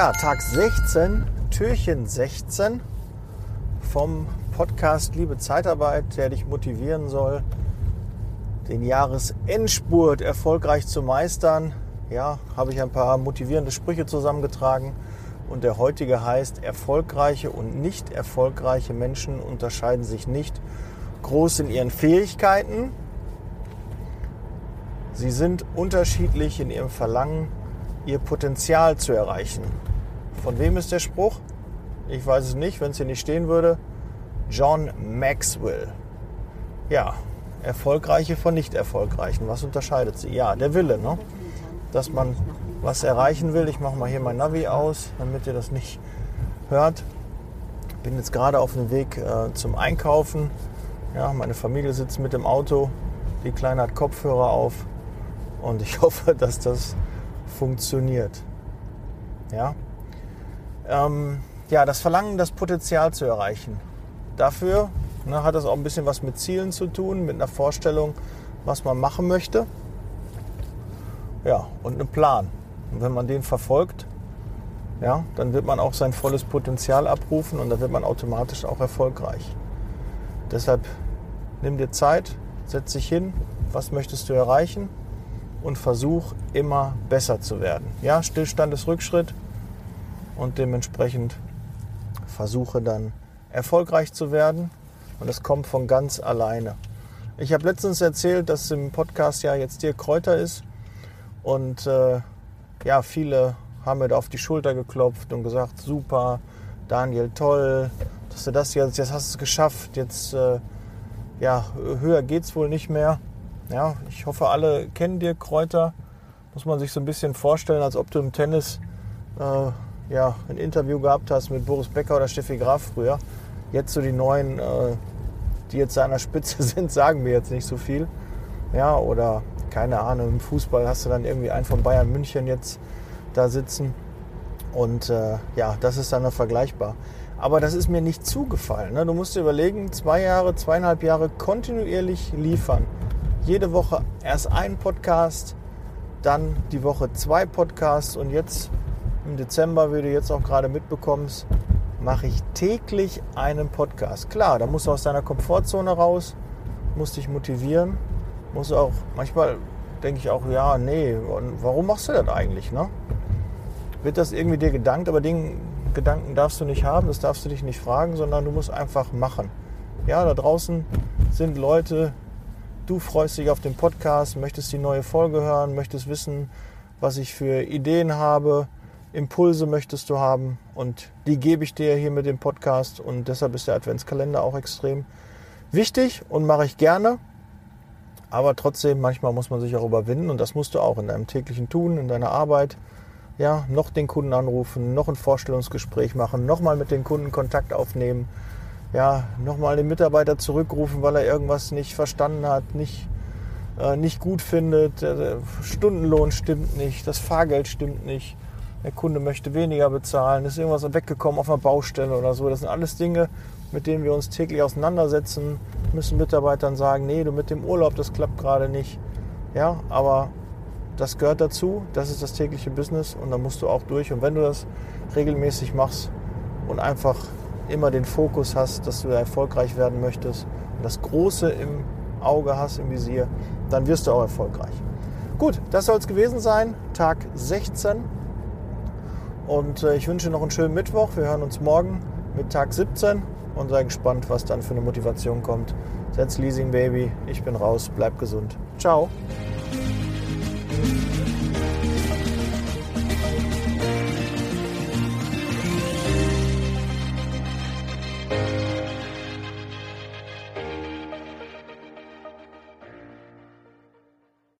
Ja, Tag 16, Türchen 16 vom Podcast Liebe Zeitarbeit, der dich motivieren soll, den Jahresendspurt erfolgreich zu meistern. Ja, habe ich ein paar motivierende Sprüche zusammengetragen und der heutige heißt, erfolgreiche und nicht erfolgreiche Menschen unterscheiden sich nicht groß in ihren Fähigkeiten. Sie sind unterschiedlich in ihrem Verlangen, ihr Potenzial zu erreichen. Von wem ist der Spruch? Ich weiß es nicht, wenn es hier nicht stehen würde. John Maxwell. Ja, erfolgreiche von nicht erfolgreichen. Was unterscheidet sie? Ja, der Wille, ne? dass man was erreichen will. Ich mache mal hier mein Navi aus, damit ihr das nicht hört. Bin jetzt gerade auf dem Weg äh, zum Einkaufen. Ja, meine Familie sitzt mit dem Auto. Die Kleine hat Kopfhörer auf. Und ich hoffe, dass das funktioniert. Ja, ähm, ja das Verlangen, das Potenzial zu erreichen. Dafür ne, hat das auch ein bisschen was mit Zielen zu tun, mit einer Vorstellung, was man machen möchte. Ja, und einem Plan. Und wenn man den verfolgt, ja, dann wird man auch sein volles Potenzial abrufen und dann wird man automatisch auch erfolgreich. Deshalb nimm dir Zeit, setz dich hin, was möchtest du erreichen und versuch immer besser zu werden. Ja, Stillstand ist Rückschritt und dementsprechend versuche dann erfolgreich zu werden und das kommt von ganz alleine. Ich habe letztens erzählt, dass im Podcast ja jetzt Dirk Kräuter ist und äh, ja, viele haben mir da auf die Schulter geklopft und gesagt, super, Daniel, toll, dass du das jetzt, jetzt hast du es geschafft, jetzt äh, ja, höher geht's wohl nicht mehr. Ja, ich hoffe, alle kennen Dirk Kräuter. Muss man sich so ein bisschen vorstellen, als ob du im Tennis äh, ja, ein Interview gehabt hast mit Boris Becker oder Steffi Graf früher. Jetzt so die neuen, äh, die jetzt an der Spitze sind, sagen mir jetzt nicht so viel. Ja, oder keine Ahnung, im Fußball hast du dann irgendwie einen von Bayern München jetzt da sitzen. Und äh, ja, das ist dann vergleichbar. Aber das ist mir nicht zugefallen. Ne? Du musst dir überlegen, zwei Jahre, zweieinhalb Jahre kontinuierlich liefern. Jede Woche erst ein Podcast, dann die Woche zwei Podcasts und jetzt im Dezember, wie du jetzt auch gerade mitbekommst, mache ich täglich einen Podcast. Klar, da musst du aus deiner Komfortzone raus, musst dich motivieren muss auch, manchmal denke ich auch, ja, nee, warum machst du das eigentlich? Ne? Wird das irgendwie dir gedankt, aber den Gedanken darfst du nicht haben, das darfst du dich nicht fragen, sondern du musst einfach machen. Ja, da draußen sind Leute, du freust dich auf den Podcast, möchtest die neue Folge hören, möchtest wissen, was ich für Ideen habe, Impulse möchtest du haben und die gebe ich dir hier mit dem Podcast und deshalb ist der Adventskalender auch extrem wichtig und mache ich gerne. Aber trotzdem, manchmal muss man sich auch überwinden und das musst du auch in deinem täglichen Tun, in deiner Arbeit. Ja, noch den Kunden anrufen, noch ein Vorstellungsgespräch machen, nochmal mit den Kunden Kontakt aufnehmen, ja, nochmal den Mitarbeiter zurückrufen, weil er irgendwas nicht verstanden hat, nicht, äh, nicht gut findet, der Stundenlohn stimmt nicht, das Fahrgeld stimmt nicht, der Kunde möchte weniger bezahlen, ist irgendwas weggekommen auf einer Baustelle oder so. Das sind alles Dinge, mit denen wir uns täglich auseinandersetzen, müssen Mitarbeitern sagen, nee, du mit dem Urlaub, das klappt gerade nicht. Ja, aber das gehört dazu, das ist das tägliche Business und da musst du auch durch. Und wenn du das regelmäßig machst und einfach immer den Fokus hast, dass du erfolgreich werden möchtest und das Große im Auge hast, im Visier, dann wirst du auch erfolgreich. Gut, das soll es gewesen sein, Tag 16. Und äh, ich wünsche noch einen schönen Mittwoch. Wir hören uns morgen mit Tag 17 und sei gespannt, was dann für eine Motivation kommt. Setz Leasing Baby, ich bin raus, bleib gesund. Ciao.